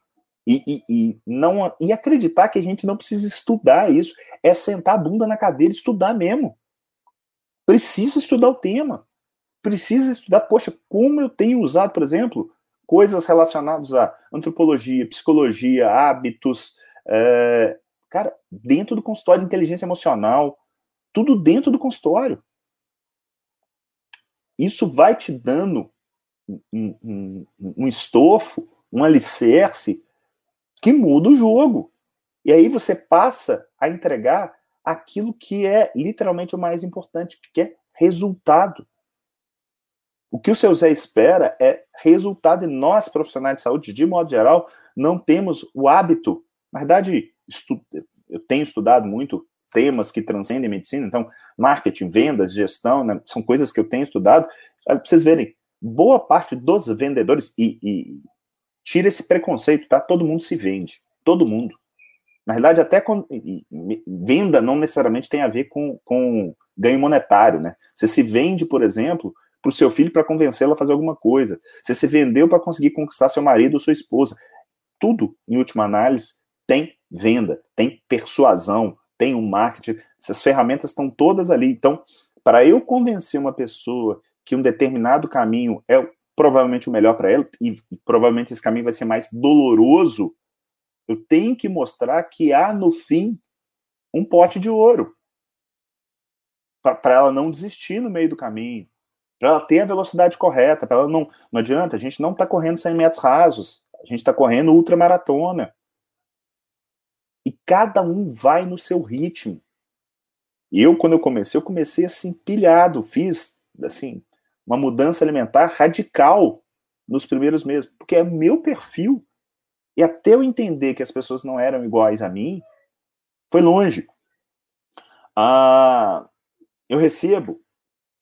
e, e, e, não e acreditar que a gente não precisa estudar isso é sentar a bunda na cadeira e estudar mesmo. Precisa estudar o tema. Precisa estudar, poxa, como eu tenho usado, por exemplo, coisas relacionadas a antropologia, psicologia, hábitos, é, cara, dentro do consultório, inteligência emocional, tudo dentro do consultório. Isso vai te dando um, um, um estofo, um alicerce que muda o jogo. E aí você passa a entregar aquilo que é literalmente o mais importante, que é resultado. O que o seu Zé espera é resultado, e nós, profissionais de saúde, de modo geral, não temos o hábito. Na verdade, estu... eu tenho estudado muito temas que transcendem medicina, então, marketing, vendas, gestão, né, são coisas que eu tenho estudado. Para vocês verem, boa parte dos vendedores, e, e tira esse preconceito, tá? Todo mundo se vende. Todo mundo. Na verdade, até com, venda não necessariamente tem a ver com, com ganho monetário, né? Você se vende, por exemplo, para o seu filho para convencê-lo a fazer alguma coisa. Você se vendeu para conseguir conquistar seu marido ou sua esposa. Tudo, em última análise, tem venda, tem persuasão, tem um marketing. Essas ferramentas estão todas ali. Então, para eu convencer uma pessoa que um determinado caminho é provavelmente o melhor para ela, e provavelmente esse caminho vai ser mais doloroso eu tenho que mostrar que há no fim um pote de ouro. Para ela não desistir no meio do caminho. Para ela ter a velocidade correta. Para ela não. Não adianta, a gente não está correndo 100 metros rasos. A gente está correndo ultramaratona. E cada um vai no seu ritmo. Eu, quando eu comecei, eu comecei assim, pilhado. Fiz, assim, uma mudança alimentar radical nos primeiros meses. Porque é meu perfil. E até eu entender que as pessoas não eram iguais a mim, foi longe. Ah, eu recebo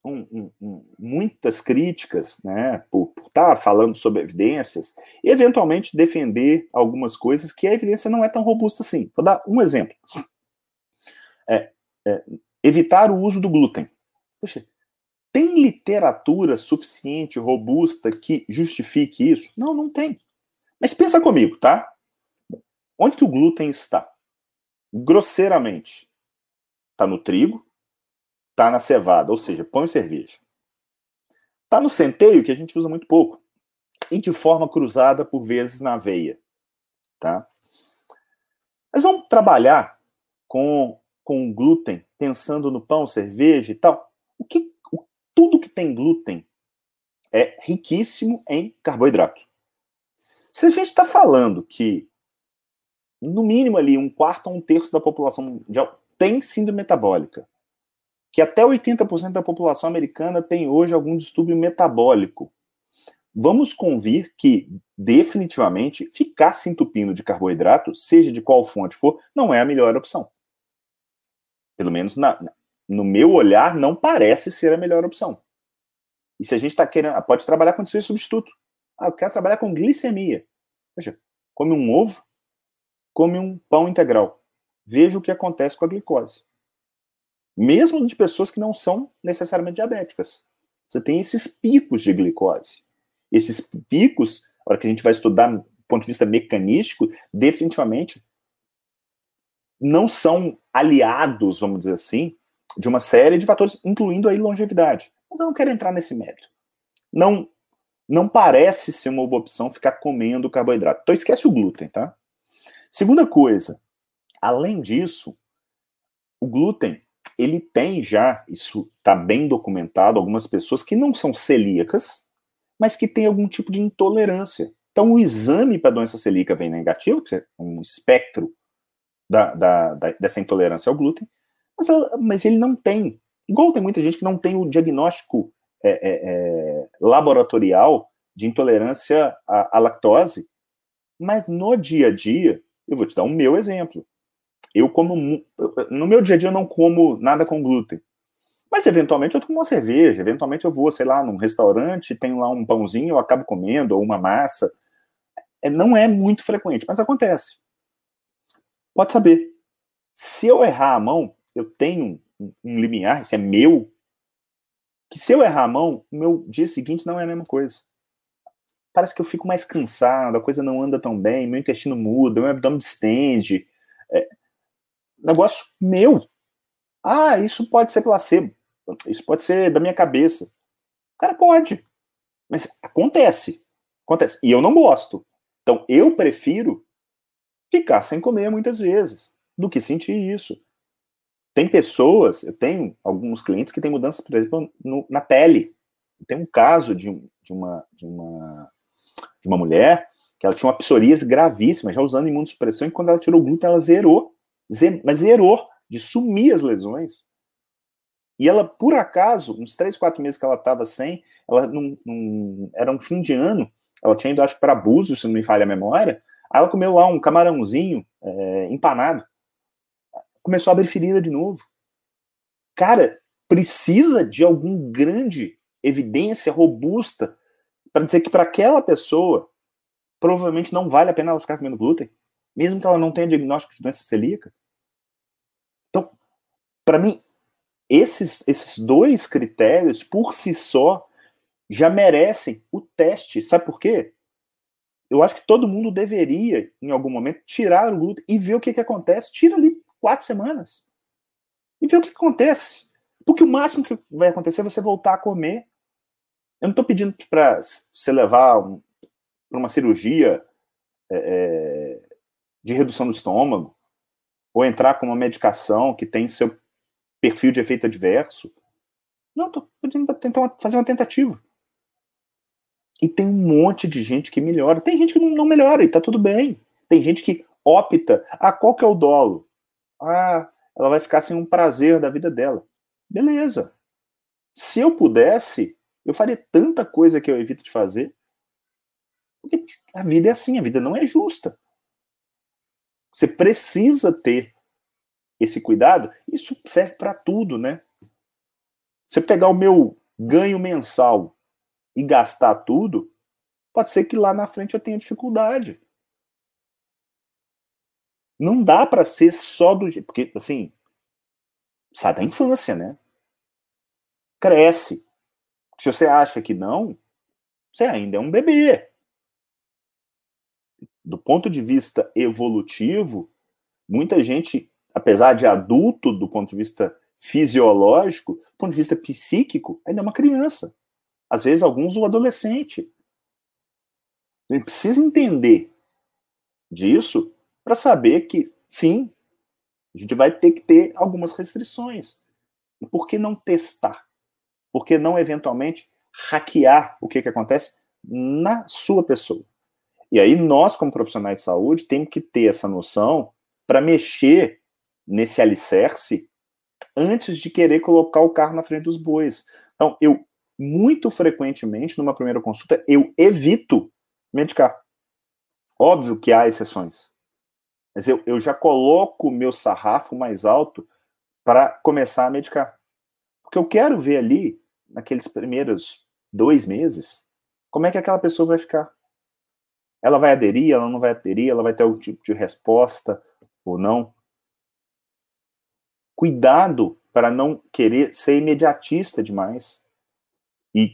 um, um, muitas críticas, né, por estar tá falando sobre evidências, e eventualmente defender algumas coisas que a evidência não é tão robusta assim. Vou dar um exemplo. É, é, evitar o uso do glúten. Poxa, tem literatura suficiente, robusta, que justifique isso? Não, não tem. Mas pensa comigo, tá? Onde que o glúten está? Grosseiramente, está no trigo, está na cevada, ou seja, pão e cerveja. Está no centeio, que a gente usa muito pouco, e de forma cruzada, por vezes, na veia. Tá? Mas vamos trabalhar com, com glúten, pensando no pão, cerveja e tal. O que, o, tudo que tem glúten é riquíssimo em carboidrato. Se a gente está falando que, no mínimo ali, um quarto ou um terço da população mundial tem síndrome metabólica, que até 80% da população americana tem hoje algum distúrbio metabólico, vamos convir que, definitivamente, ficar se entupindo de carboidrato, seja de qual fonte for, não é a melhor opção. Pelo menos na, no meu olhar, não parece ser a melhor opção. E se a gente está querendo, pode trabalhar com desfecho substituto. Ah, eu quero trabalhar com glicemia. Veja, come um ovo, come um pão integral. Veja o que acontece com a glicose. Mesmo de pessoas que não são necessariamente diabéticas. Você tem esses picos de glicose. Esses picos, a hora que a gente vai estudar do ponto de vista mecanístico, definitivamente não são aliados, vamos dizer assim, de uma série de fatores, incluindo aí longevidade. Mas eu não quero entrar nesse mérito. Não, não parece ser uma boa opção ficar comendo carboidrato. Então esquece o glúten, tá? Segunda coisa, além disso, o glúten, ele tem já, isso está bem documentado, algumas pessoas que não são celíacas, mas que tem algum tipo de intolerância. Então, o exame para doença celíaca vem negativo, que é um espectro da, da, da, dessa intolerância ao glúten, mas, mas, ele não tem. Igual tem muita gente que não tem o diagnóstico é, é, é, laboratorial de intolerância à, à lactose, mas no dia a dia, eu vou te dar o um meu exemplo. Eu como. No meu dia a dia, eu não como nada com glúten. Mas eventualmente eu tomo uma cerveja, eventualmente eu vou, sei lá, num restaurante, tenho lá um pãozinho, eu acabo comendo, ou uma massa. É, não é muito frequente, mas acontece. Pode saber. Se eu errar a mão, eu tenho um, um limiar, isso é meu, que se eu errar a mão, o meu dia seguinte não é a mesma coisa. Parece que eu fico mais cansado, a coisa não anda tão bem, meu intestino muda, meu abdômen distende. É, negócio meu. Ah, isso pode ser placebo. Isso pode ser da minha cabeça. Cara pode. Mas acontece. Acontece. E eu não gosto. Então, eu prefiro ficar sem comer muitas vezes do que sentir isso. Tem pessoas, eu tenho alguns clientes que têm mudanças, por exemplo, no, na pele. Tem um caso de, de, uma, de, uma, de uma mulher que ela tinha uma psoríase gravíssima, já usando imunossupressão, e quando ela tirou o glúten, ela zerou. Mas zerou de sumir as lesões. E ela, por acaso, uns três, quatro meses que ela estava sem, ela num, num, era um fim de ano, ela tinha ido, acho para Búzios, se não me falha a memória, aí ela comeu lá um camarãozinho é, empanado. Começou a abrir ferida de novo. Cara, precisa de algum grande evidência robusta para dizer que para aquela pessoa provavelmente não vale a pena ela ficar comendo glúten, mesmo que ela não tenha diagnóstico de doença celíaca. Para mim, esses, esses dois critérios, por si só, já merecem o teste. Sabe por quê? Eu acho que todo mundo deveria, em algum momento, tirar o glúten e ver o que, que acontece. Tira ali quatro semanas. E ver o que, que acontece. Porque o máximo que vai acontecer é você voltar a comer. Eu não estou pedindo para você levar um, para uma cirurgia é, é, de redução do estômago, ou entrar com uma medicação que tem seu perfil de efeito adverso. Não, pedindo para tentar fazer uma tentativa. E tem um monte de gente que melhora. Tem gente que não, não melhora e tá tudo bem. Tem gente que opta. Ah, qual que é o dolo? Ah, ela vai ficar sem um prazer da vida dela. Beleza. Se eu pudesse, eu faria tanta coisa que eu evito de fazer. Porque a vida é assim, a vida não é justa. Você precisa ter esse cuidado, isso serve para tudo, né? Se eu pegar o meu ganho mensal e gastar tudo, pode ser que lá na frente eu tenha dificuldade. Não dá para ser só do jeito. Porque, assim, sai da infância, né? Cresce. Se você acha que não, você ainda é um bebê. Do ponto de vista evolutivo, muita gente apesar de adulto do ponto de vista fisiológico, do ponto de vista psíquico, ainda é uma criança. Às vezes, alguns o adolescente. A gente precisa entender disso para saber que, sim, a gente vai ter que ter algumas restrições. E por que não testar? Por que não, eventualmente, hackear o que, que acontece na sua pessoa? E aí, nós, como profissionais de saúde, temos que ter essa noção para mexer nesse alicerce antes de querer colocar o carro na frente dos bois. Então, eu, muito frequentemente, numa primeira consulta, eu evito medicar. Óbvio que há exceções. Mas eu, eu já coloco o meu sarrafo mais alto para começar a medicar. Porque eu quero ver ali, naqueles primeiros dois meses, como é que aquela pessoa vai ficar. Ela vai aderir, ela não vai aderir, ela vai ter algum tipo de resposta ou não. Cuidado para não querer ser imediatista demais e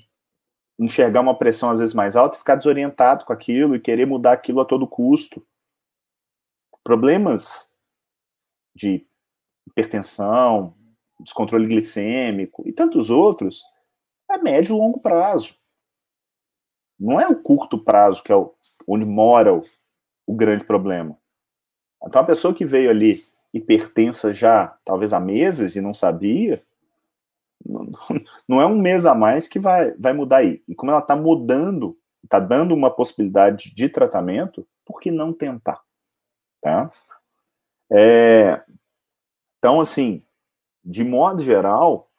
enxergar uma pressão às vezes mais alta e ficar desorientado com aquilo e querer mudar aquilo a todo custo. Problemas de hipertensão, descontrole glicêmico e tantos outros é médio e longo prazo. Não é o curto prazo que é o, onde mora o, o grande problema. Então, a pessoa que veio ali hipertensa já, talvez há meses, e não sabia, não, *laughs* não é um mês a mais que vai, vai mudar aí. E como ela está mudando, está dando uma possibilidade de tratamento, por que não tentar? Tá? É, então, assim, de modo geral,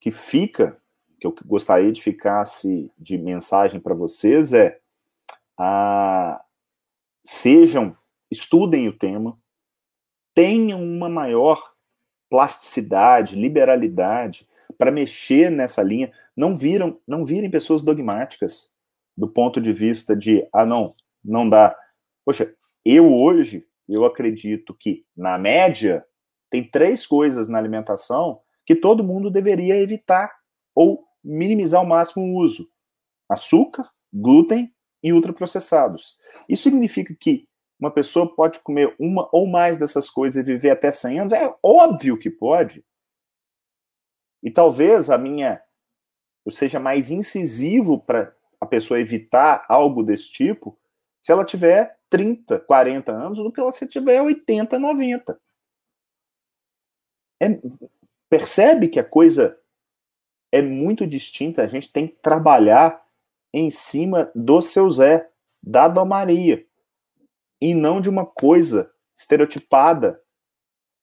que fica, que eu gostaria de ficasse de mensagem para vocês é a, sejam, estudem o tema, tenham uma maior plasticidade, liberalidade para mexer nessa linha, não viram, não virem pessoas dogmáticas do ponto de vista de ah não, não dá. Poxa, eu hoje eu acredito que na média tem três coisas na alimentação que todo mundo deveria evitar ou minimizar ao máximo o uso: açúcar, glúten e ultraprocessados. Isso significa que uma pessoa pode comer uma ou mais dessas coisas e viver até 100 anos? É óbvio que pode. E talvez a minha eu seja mais incisivo para a pessoa evitar algo desse tipo se ela tiver 30, 40 anos do que se tiver 80, 90. É, percebe que a coisa é muito distinta, a gente tem que trabalhar em cima do seu Zé, da Maria e não de uma coisa estereotipada,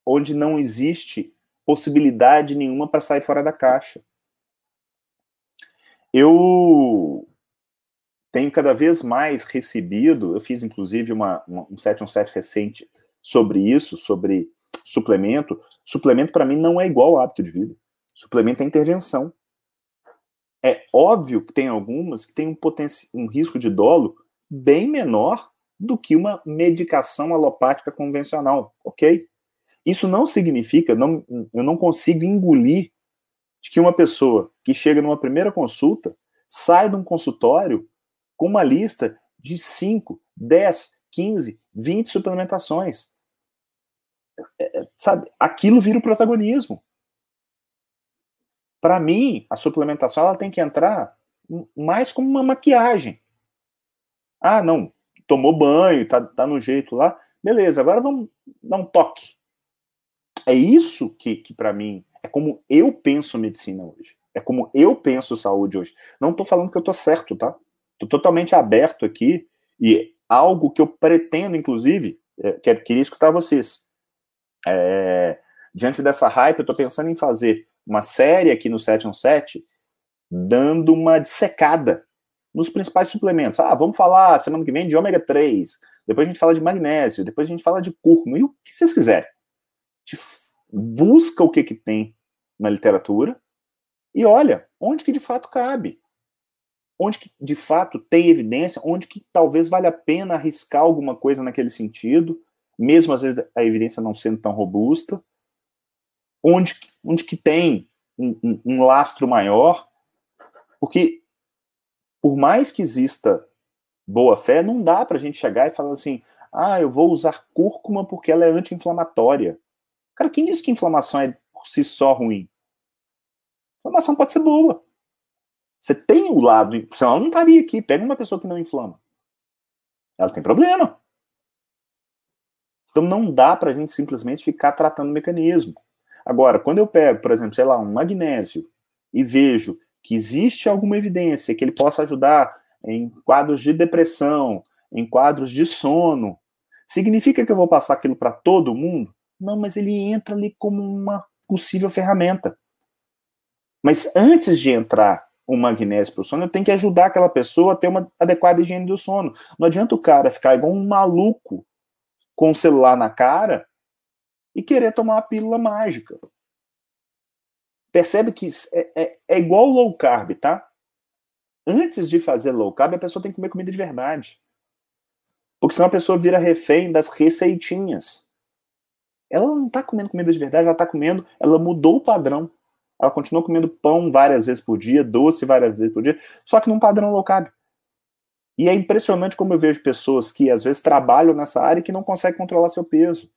onde não existe possibilidade nenhuma para sair fora da caixa. Eu tenho cada vez mais recebido, eu fiz inclusive uma, uma, um 717 recente sobre isso, sobre suplemento. Suplemento para mim não é igual ao hábito de vida. Suplemento é intervenção. É óbvio que tem algumas que têm um, um risco de dolo bem menor do que uma medicação alopática convencional, ok? Isso não significa, não, eu não consigo engolir de que uma pessoa que chega numa primeira consulta sai de um consultório com uma lista de 5, 10, 15, 20 suplementações. É, é, sabe, aquilo vira o protagonismo. Para mim, a suplementação ela tem que entrar mais como uma maquiagem. Ah, não, tomou banho, tá, tá no jeito lá. Beleza, agora vamos dar um toque. É isso que, que para mim, é como eu penso medicina hoje. É como eu penso saúde hoje. Não tô falando que eu tô certo, tá? Tô totalmente aberto aqui e algo que eu pretendo, inclusive, é, queria escutar vocês. É, diante dessa hype, eu tô pensando em fazer uma série aqui no 717 dando uma dissecada nos principais suplementos. Ah, vamos falar semana que vem de ômega 3, depois a gente fala de magnésio, depois a gente fala de cúrcuma, e o que vocês quiserem. Busca o que, que tem na literatura e olha onde que de fato cabe. Onde que de fato tem evidência, onde que talvez valha a pena arriscar alguma coisa naquele sentido, mesmo às vezes a evidência não sendo tão robusta. Onde, onde que tem um, um, um lastro maior, porque por mais que exista boa fé, não dá para a gente chegar e falar assim: ah, eu vou usar cúrcuma porque ela é anti-inflamatória. Cara, quem disse que inflamação é por si só ruim? Inflamação pode ser boa. Você tem o lado, senão ela não estaria aqui. Pega uma pessoa que não inflama. Ela tem problema. Então não dá para a gente simplesmente ficar tratando o mecanismo. Agora, quando eu pego, por exemplo, sei lá, um magnésio e vejo que existe alguma evidência que ele possa ajudar em quadros de depressão, em quadros de sono, significa que eu vou passar aquilo para todo mundo? Não, mas ele entra ali como uma possível ferramenta. Mas antes de entrar o magnésio para o sono, eu tenho que ajudar aquela pessoa a ter uma adequada higiene do sono. Não adianta o cara ficar igual um maluco com o celular na cara e querer tomar uma pílula mágica. Percebe que é, é, é igual low carb, tá? Antes de fazer low carb, a pessoa tem que comer comida de verdade. Porque senão a pessoa vira refém das receitinhas. Ela não está comendo comida de verdade, ela está comendo, ela mudou o padrão. Ela continua comendo pão várias vezes por dia, doce várias vezes por dia, só que num padrão low carb. E é impressionante como eu vejo pessoas que às vezes trabalham nessa área e que não conseguem controlar seu peso.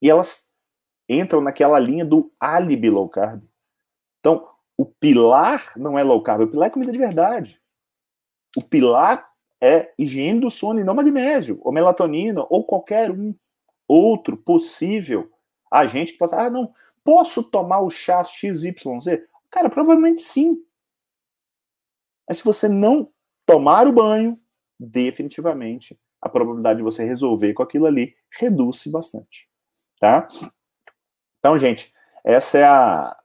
E elas entram naquela linha do álibi low carb. Então, o pilar não é low carb, o pilar é comida de verdade. O pilar é higiene do sono e não magnésio, ou melatonina, ou qualquer um outro possível agente que possa. Ah, não, posso tomar o chá XYZ? Cara, provavelmente sim. Mas se você não tomar o banho, definitivamente a probabilidade de você resolver com aquilo ali reduz-se bastante. Tá? Então, gente, essa é a,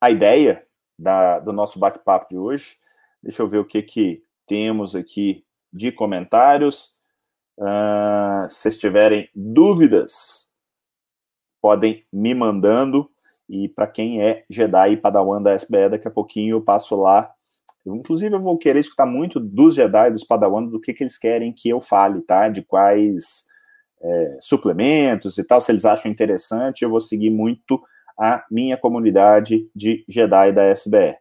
a ideia da, do nosso bate-papo de hoje. Deixa eu ver o que, que temos aqui de comentários. Uh, se vocês tiverem dúvidas, podem me mandando. E para quem é Jedi e Padawan da SBE, daqui a pouquinho eu passo lá. Inclusive, eu vou querer escutar muito dos Jedi, dos Padawan, do que, que eles querem que eu fale, tá? De quais é, suplementos e tal, se eles acham interessante, eu vou seguir muito a minha comunidade de Jedi da SBE.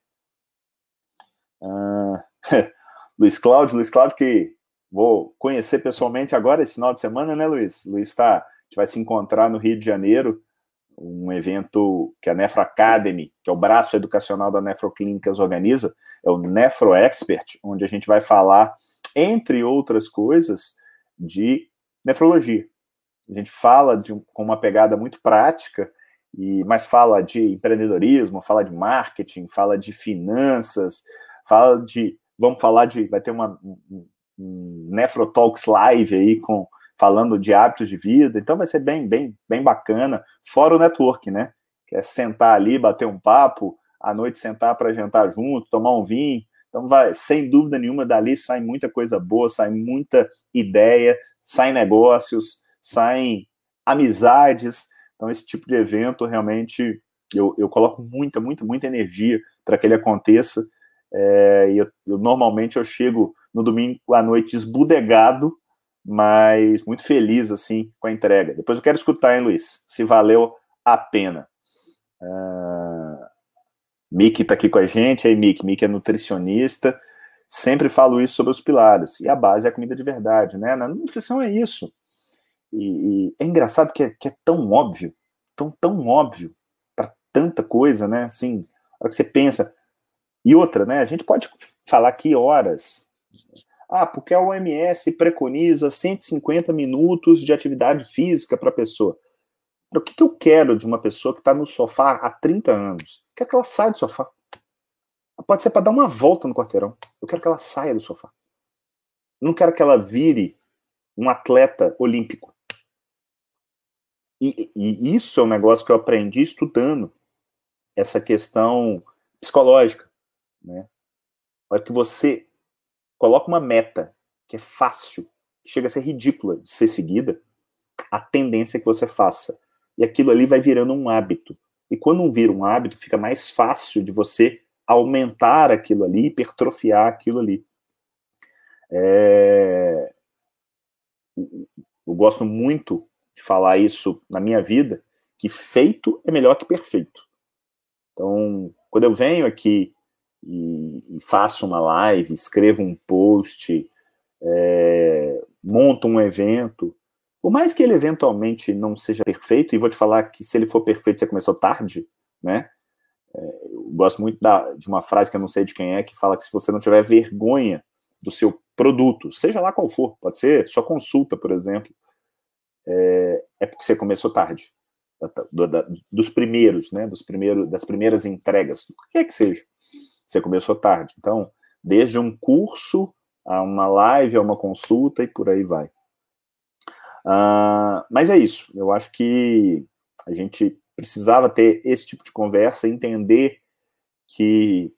Uh, *laughs* Luiz Cláudio, Luiz Cláudio que vou conhecer pessoalmente agora esse final de semana, né, Luiz? Luiz está, a gente vai se encontrar no Rio de Janeiro um evento que a Nefro Academy, que é o braço educacional da Nefroclínicas organiza, é o Nefro Expert, onde a gente vai falar, entre outras coisas, de nefrologia. A gente fala de, com uma pegada muito prática, e mas fala de empreendedorismo, fala de marketing, fala de finanças, fala de. Vamos falar de. Vai ter uma um, um Nefrotalks Live aí com falando de hábitos de vida, então vai ser bem, bem, bem bacana, fora o network, né? Que é sentar ali, bater um papo, à noite sentar para jantar junto, tomar um vinho. Então vai, sem dúvida nenhuma, dali sai muita coisa boa, sai muita ideia, saem negócios, saem amizades. Então, esse tipo de evento realmente eu, eu coloco muita, muita, muita energia para que ele aconteça. É, eu, eu, normalmente eu chego no domingo à noite esbudegado mas muito feliz assim com a entrega. Depois eu quero escutar, hein, Luiz, se valeu a pena. Uh, Mick está aqui com a gente, aí Mick, Mick é nutricionista, sempre falo isso sobre os pilares, e a base é a comida de verdade, né? Na nutrição é isso. E, e é engraçado que é, que é, tão óbvio, tão, tão óbvio para tanta coisa, né? Assim, a hora que você pensa. E outra, né? A gente pode falar aqui horas ah, porque a OMS preconiza 150 minutos de atividade física para a pessoa. O que, que eu quero de uma pessoa que está no sofá há 30 anos? Eu quero que ela saia do sofá. Pode ser para dar uma volta no quarteirão. Eu quero que ela saia do sofá. Não quero que ela vire um atleta olímpico. E, e, isso é um negócio que eu aprendi estudando essa questão psicológica, né? Para que você coloca uma meta que é fácil, que chega a ser ridícula de ser seguida, a tendência é que você faça. E aquilo ali vai virando um hábito. E quando um vira um hábito, fica mais fácil de você aumentar aquilo ali, hipertrofiar aquilo ali. É... Eu gosto muito de falar isso na minha vida, que feito é melhor que perfeito. Então, quando eu venho aqui e, e faço uma live, escrevo um post, é, monto um evento, por mais que ele eventualmente não seja perfeito, e vou te falar que se ele for perfeito, você começou tarde, né? Gosto muito da, de uma frase que eu não sei de quem é, que fala que se você não tiver vergonha do seu produto, seja lá qual for, pode ser sua consulta, por exemplo, é, é porque você começou tarde. Do, da, dos primeiros, né? Dos primeiros, das primeiras entregas, o que é que seja. Você começou tarde. Então, desde um curso a uma live, a uma consulta e por aí vai. Uh, mas é isso. Eu acho que a gente precisava ter esse tipo de conversa, entender que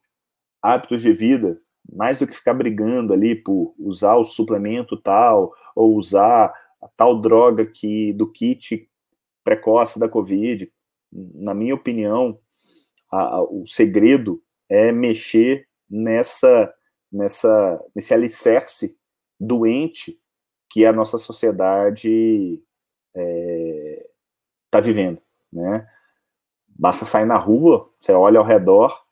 hábitos de vida, mais do que ficar brigando ali por usar o suplemento tal, ou usar a tal droga que do kit precoce da Covid, na minha opinião, a, a, o segredo é mexer nessa, nessa, nesse alicerce doente que a nossa sociedade está é, tá vivendo né? Basta sair na rua, você olha ao redor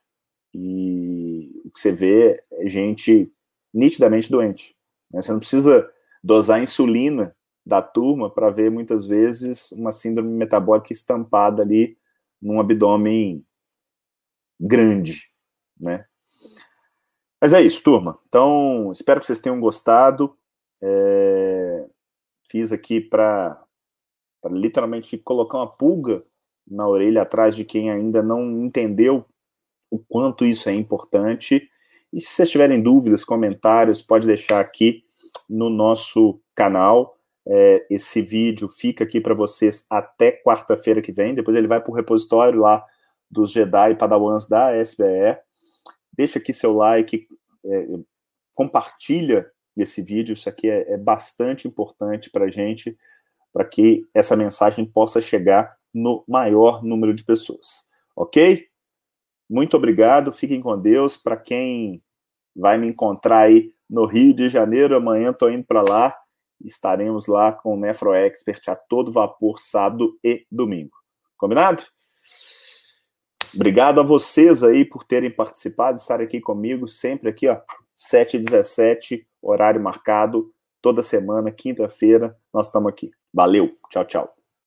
e o que você vê é gente nitidamente doente. Né? Você não precisa dosar insulina da turma para ver muitas vezes uma síndrome metabólica estampada ali num abdômen grande, né? Mas é isso, turma. Então, espero que vocês tenham gostado. É... Fiz aqui para literalmente colocar uma pulga na orelha atrás de quem ainda não entendeu o quanto isso é importante. E se vocês tiverem dúvidas, comentários, pode deixar aqui no nosso canal. É, esse vídeo fica aqui para vocês até quarta-feira que vem. Depois ele vai para o repositório lá dos Jedi Padawans da SBE. Deixa aqui seu like, é, compartilha esse vídeo. Isso aqui é, é bastante importante para a gente, para que essa mensagem possa chegar no maior número de pessoas. Ok? Muito obrigado, fiquem com Deus. Para quem vai me encontrar aí no Rio de Janeiro, amanhã estou indo para lá. Estaremos lá com o Nefro Expert a todo vapor, sábado e domingo. Combinado? Obrigado a vocês aí por terem participado, estar aqui comigo, sempre aqui, ó, 7 h 17 horário marcado, toda semana, quinta-feira, nós estamos aqui. Valeu, tchau, tchau.